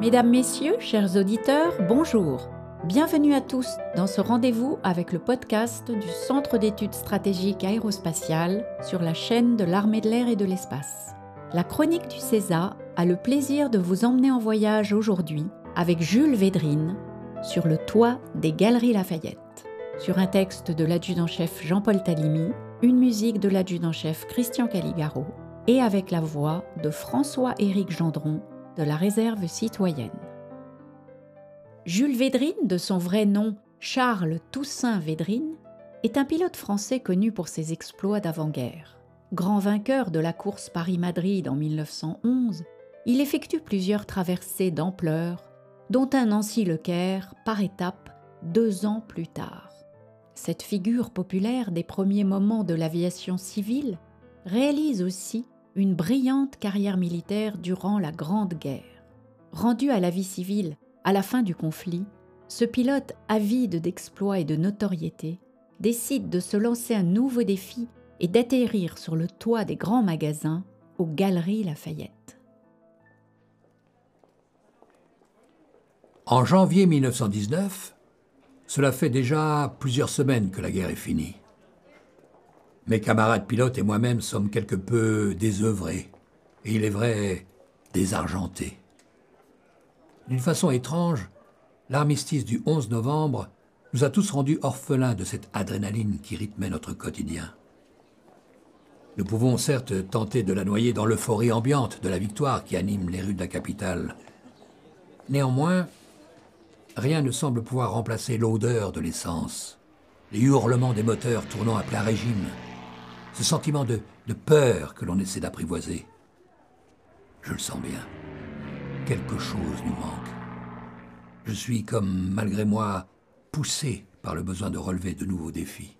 Mesdames, Messieurs, chers auditeurs, bonjour. Bienvenue à tous dans ce rendez-vous avec le podcast du Centre d'études stratégiques aérospatiales sur la chaîne de l'armée de l'air et de l'espace. La chronique du CESA a le plaisir de vous emmener en voyage aujourd'hui avec Jules Védrine sur le toit des Galeries Lafayette, sur un texte de l'adjudant-chef Jean-Paul Talimi, une musique de l'adjudant-chef Christian Caligaro et avec la voix de François-Éric Gendron de la réserve citoyenne. Jules Védrine, de son vrai nom Charles Toussaint Védrine, est un pilote français connu pour ses exploits d'avant-guerre. Grand vainqueur de la course Paris-Madrid en 1911, il effectue plusieurs traversées d'ampleur, dont un Nancy-Le par étapes deux ans plus tard. Cette figure populaire des premiers moments de l'aviation civile réalise aussi une brillante carrière militaire durant la Grande Guerre. Rendu à la vie civile à la fin du conflit, ce pilote avide d'exploits et de notoriété décide de se lancer un nouveau défi et d'atterrir sur le toit des grands magasins aux Galeries Lafayette. En janvier 1919, cela fait déjà plusieurs semaines que la guerre est finie. Mes camarades pilotes et moi-même sommes quelque peu désœuvrés, et il est vrai, désargentés. D'une façon étrange, l'armistice du 11 novembre nous a tous rendus orphelins de cette adrénaline qui rythmait notre quotidien. Nous pouvons certes tenter de la noyer dans l'euphorie ambiante de la victoire qui anime les rues de la capitale. Néanmoins, rien ne semble pouvoir remplacer l'odeur de l'essence, les hurlements des moteurs tournant à plein régime, ce sentiment de, peur que l'on essaie d'apprivoiser. Je le sens bien quelque chose nous manque. Je suis comme, malgré moi, poussé par le besoin de relever de nouveaux défis.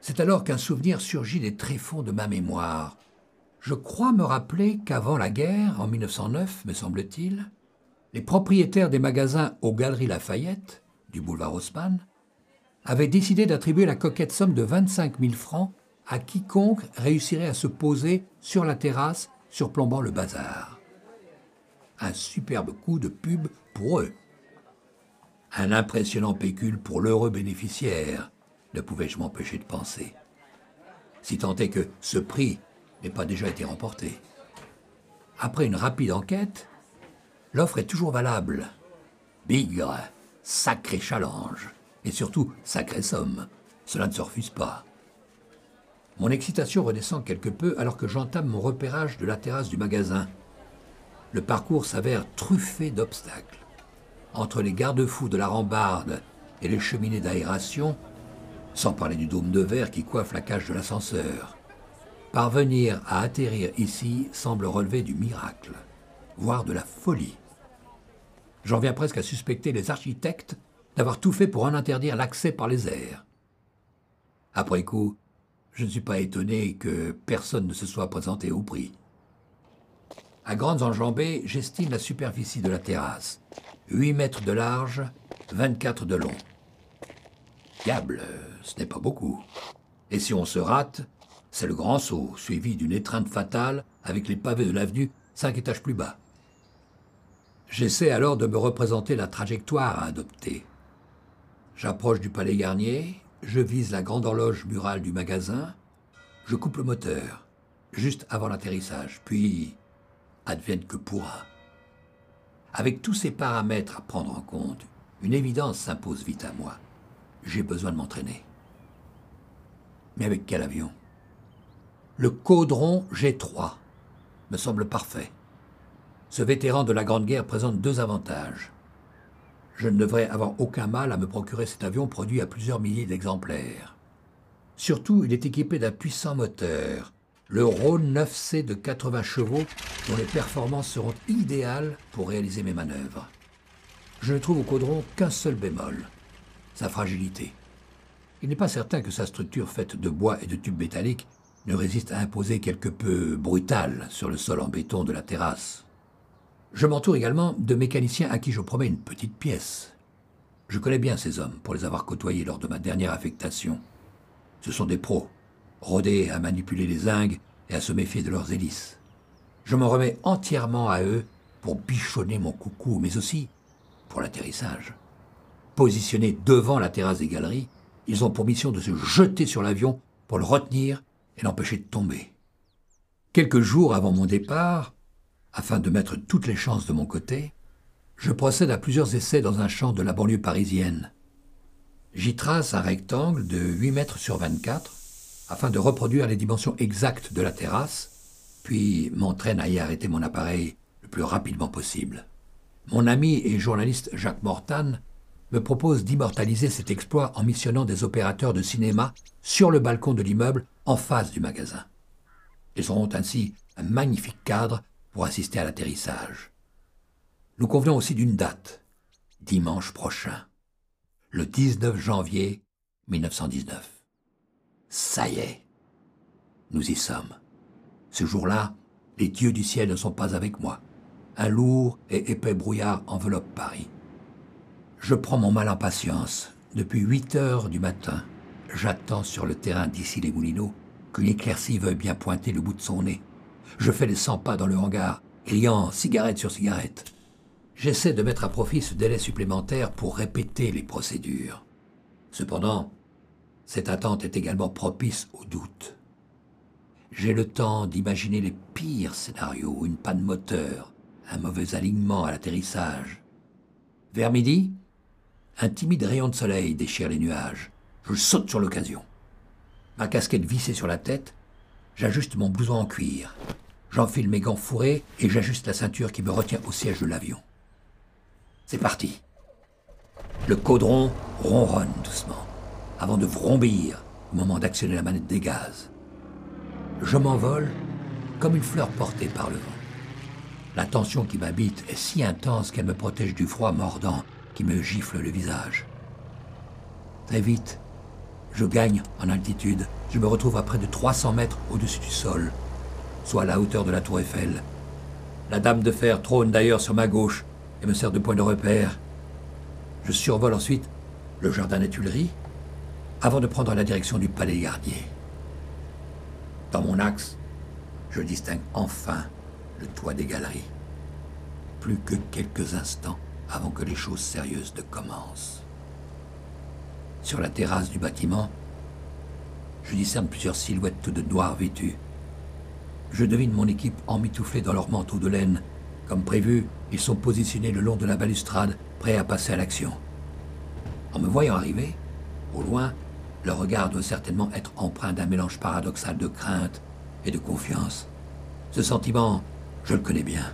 C'est alors qu'un souvenir surgit des tréfonds de ma mémoire. Je crois me rappeler qu'avant la guerre, en 1909, me semble-t-il, les propriétaires des magasins aux Galeries Lafayette, du boulevard Haussmann, avaient décidé d'attribuer la coquette somme de 25 000 francs à quiconque réussirait à se poser sur la terrasse surplombant le bazar un superbe coup de pub pour eux. Un impressionnant pécule pour l'heureux bénéficiaire, ne pouvais-je m'empêcher de penser. Si tant est que ce prix n'ait pas déjà été remporté. Après une rapide enquête, l'offre est toujours valable. Bigre, sacré challenge, et surtout sacrée somme. Cela ne se refuse pas. Mon excitation redescend quelque peu alors que j'entame mon repérage de la terrasse du magasin le parcours s'avère truffé d'obstacles. Entre les garde-fous de la rambarde et les cheminées d'aération, sans parler du dôme de verre qui coiffe la cage de l'ascenseur, parvenir à atterrir ici semble relever du miracle, voire de la folie. J'en viens presque à suspecter les architectes d'avoir tout fait pour en interdire l'accès par les airs. Après coup, je ne suis pas étonné que personne ne se soit présenté au prix. À grandes enjambées, j'estime la superficie de la terrasse. 8 mètres de large, 24 de long. Diable, ce n'est pas beaucoup. Et si on se rate, c'est le grand saut, suivi d'une étreinte fatale avec les pavés de l'avenue cinq étages plus bas. J'essaie alors de me représenter la trajectoire à adopter. J'approche du palais Garnier, je vise la grande horloge murale du magasin, je coupe le moteur, juste avant l'atterrissage, puis advienne que pourra. Avec tous ces paramètres à prendre en compte, une évidence s'impose vite à moi. J'ai besoin de m'entraîner. Mais avec quel avion? Le Caudron G3 me semble parfait. Ce vétéran de la Grande Guerre présente deux avantages. Je ne devrais avoir aucun mal à me procurer cet avion produit à plusieurs milliers d'exemplaires. Surtout, il est équipé d'un puissant moteur, le Rhône 9C de 80 chevaux dont les performances seront idéales pour réaliser mes manœuvres. Je ne trouve au caudron qu'un seul bémol, sa fragilité. Il n'est pas certain que sa structure faite de bois et de tubes métalliques ne résiste à imposer quelque peu brutal sur le sol en béton de la terrasse. Je m'entoure également de mécaniciens à qui je promets une petite pièce. Je connais bien ces hommes pour les avoir côtoyés lors de ma dernière affectation. Ce sont des pros, rodés à manipuler les zingues et à se méfier de leurs hélices. Je m'en remets entièrement à eux pour bichonner mon coucou, mais aussi pour l'atterrissage. Positionnés devant la terrasse des galeries, ils ont pour mission de se jeter sur l'avion pour le retenir et l'empêcher de tomber. Quelques jours avant mon départ, afin de mettre toutes les chances de mon côté, je procède à plusieurs essais dans un champ de la banlieue parisienne. J'y trace un rectangle de 8 mètres sur 24 afin de reproduire les dimensions exactes de la terrasse, puis m'entraîne à y arrêter mon appareil le plus rapidement possible. Mon ami et journaliste Jacques Mortan me propose d'immortaliser cet exploit en missionnant des opérateurs de cinéma sur le balcon de l'immeuble en face du magasin. Ils auront ainsi un magnifique cadre pour assister à l'atterrissage. Nous convenons aussi d'une date, dimanche prochain, le 19 janvier 1919. Ça y est, nous y sommes. Ce jour-là, les dieux du ciel ne sont pas avec moi. Un lourd et épais brouillard enveloppe Paris. Je prends mon mal en patience. Depuis 8 heures du matin, j'attends sur le terrain d'ici les Moulineaux qu'une éclaircie veuille bien pointer le bout de son nez. Je fais les 100 pas dans le hangar, criant cigarette sur cigarette. J'essaie de mettre à profit ce délai supplémentaire pour répéter les procédures. Cependant, cette attente est également propice au doute. J'ai le temps d'imaginer les pires scénarios, une panne moteur, un mauvais alignement à l'atterrissage. Vers midi, un timide rayon de soleil déchire les nuages. Je saute sur l'occasion. Ma casquette vissée sur la tête, j'ajuste mon blouson en cuir. J'enfile mes gants fourrés et j'ajuste la ceinture qui me retient au siège de l'avion. C'est parti. Le caudron ronronne doucement, avant de vrombir au moment d'actionner la manette des gaz. Je m'envole comme une fleur portée par le vent. La tension qui m'habite est si intense qu'elle me protège du froid mordant qui me gifle le visage. Très vite, je gagne en altitude. Je me retrouve à près de 300 mètres au-dessus du sol, soit à la hauteur de la tour Eiffel. La dame de fer trône d'ailleurs sur ma gauche et me sert de point de repère. Je survole ensuite le jardin des Tuileries avant de prendre la direction du palais Garnier. Dans mon axe, je distingue enfin le toit des galeries. Plus que quelques instants avant que les choses sérieuses ne commencent. Sur la terrasse du bâtiment, je discerne plusieurs silhouettes de noirs vêtus. Je devine mon équipe emmitouflée dans leurs manteaux de laine. Comme prévu, ils sont positionnés le long de la balustrade, prêts à passer à l'action. En me voyant arriver, au loin, leur regard doit certainement être empreint d'un mélange paradoxal de crainte et de confiance. Ce sentiment, je le connais bien,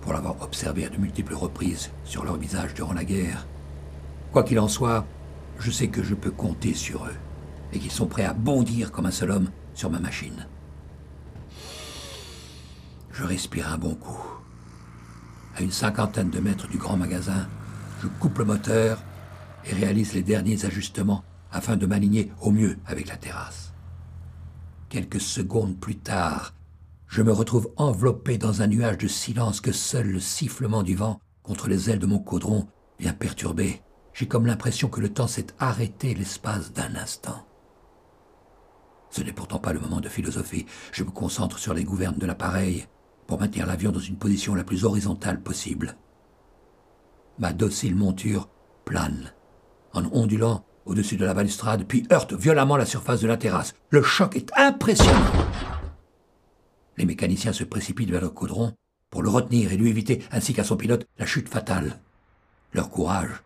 pour l'avoir observé à de multiples reprises sur leur visage durant la guerre. Quoi qu'il en soit, je sais que je peux compter sur eux, et qu'ils sont prêts à bondir comme un seul homme sur ma machine. Je respire un bon coup. À une cinquantaine de mètres du grand magasin, je coupe le moteur et réalise les derniers ajustements afin de m'aligner au mieux avec la terrasse. Quelques secondes plus tard, je me retrouve enveloppé dans un nuage de silence que seul le sifflement du vent contre les ailes de mon caudron vient perturber. J'ai comme l'impression que le temps s'est arrêté l'espace d'un instant. Ce n'est pourtant pas le moment de philosophie. Je me concentre sur les gouvernes de l'appareil pour maintenir l'avion dans une position la plus horizontale possible. Ma docile monture plane, en ondulant au-dessus de la balustrade, puis heurte violemment la surface de la terrasse. Le choc est impressionnant. Les mécaniciens se précipitent vers le caudron pour le retenir et lui éviter, ainsi qu'à son pilote, la chute fatale. Leur courage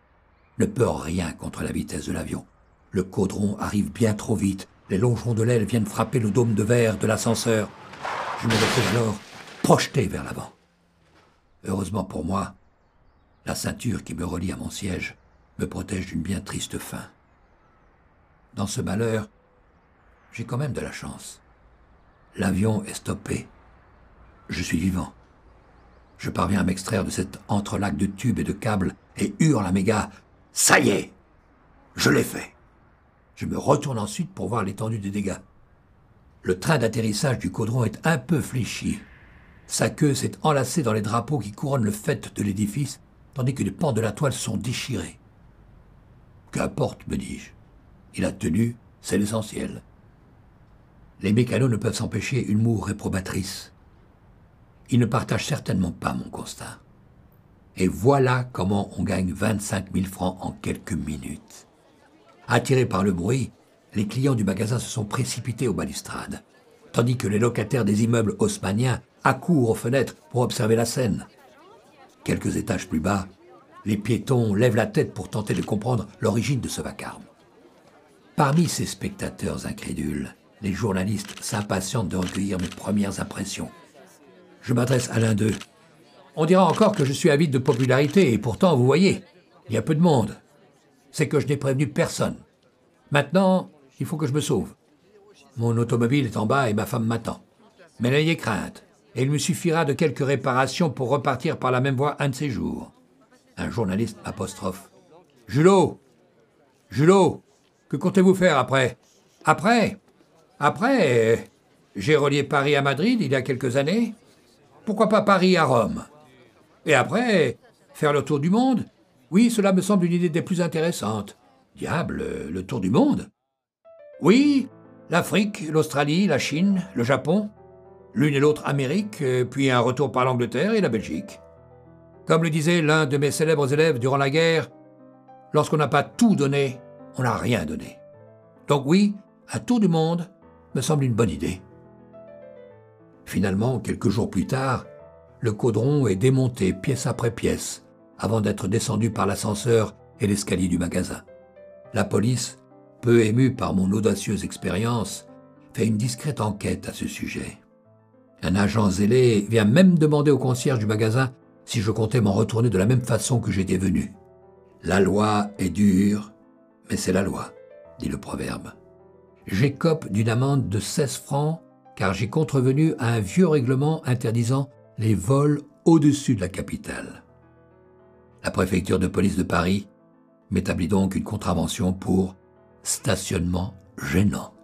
ne peut rien contre la vitesse de l'avion. Le caudron arrive bien trop vite. Les longerons de l'aile viennent frapper le dôme de verre de l'ascenseur. Je me retrouve alors projeté vers l'avant. Heureusement pour moi, la ceinture qui me relie à mon siège me protège d'une bien triste fin. Dans ce malheur, j'ai quand même de la chance. L'avion est stoppé. Je suis vivant. Je parviens à m'extraire de cet entrelac de tubes et de câbles et hurle à mes Ça y est Je l'ai fait Je me retourne ensuite pour voir l'étendue des dégâts. Le train d'atterrissage du caudron est un peu fléchi. Sa queue s'est enlacée dans les drapeaux qui couronnent le fait de l'édifice, tandis que les pans de la toile sont déchirés. Qu'importe, me dis-je. Il a tenu, c'est l'essentiel. Les mécanos ne peuvent s'empêcher une moue réprobatrice. Ils ne partagent certainement pas mon constat. Et voilà comment on gagne 25 000 francs en quelques minutes. Attirés par le bruit, les clients du magasin se sont précipités aux balustrades, tandis que les locataires des immeubles haussmanniens accourent aux fenêtres pour observer la scène. Quelques étages plus bas, les piétons lèvent la tête pour tenter de comprendre l'origine de ce vacarme. Parmi ces spectateurs incrédules, les journalistes s'impatientent de recueillir mes premières impressions. Je m'adresse à l'un d'eux. On dira encore que je suis avide de popularité, et pourtant, vous voyez, il y a peu de monde. C'est que je n'ai prévenu personne. Maintenant, il faut que je me sauve. Mon automobile est en bas et ma femme m'attend. Mais n'ayez crainte, et il me suffira de quelques réparations pour repartir par la même voie un de ces jours. Un journaliste apostrophe. Julot Julot Que comptez-vous faire après? Après? Après, j'ai relié Paris à Madrid il y a quelques années. Pourquoi pas Paris à Rome? Et après, faire le tour du monde Oui, cela me semble une idée des plus intéressantes. Diable, le tour du monde Oui, l'Afrique, l'Australie, la Chine, le Japon, l'une et l'autre Amérique, puis un retour par l'Angleterre et la Belgique. Comme le disait l'un de mes célèbres élèves durant la guerre, lorsqu'on n'a pas tout donné, on n'a rien donné. Donc oui, un tour du monde me semble une bonne idée. Finalement, quelques jours plus tard, le caudron est démonté pièce après pièce avant d'être descendu par l'ascenseur et l'escalier du magasin. La police, peu émue par mon audacieuse expérience, fait une discrète enquête à ce sujet. Un agent zélé vient même demander au concierge du magasin si je comptais m'en retourner de la même façon que j'étais venu. La loi est dure, mais c'est la loi, dit le proverbe. J'écope d'une amende de 16 francs car j'ai contrevenu à un vieux règlement interdisant les vols au-dessus de la capitale. La préfecture de police de Paris m'établit donc une contravention pour stationnement gênant.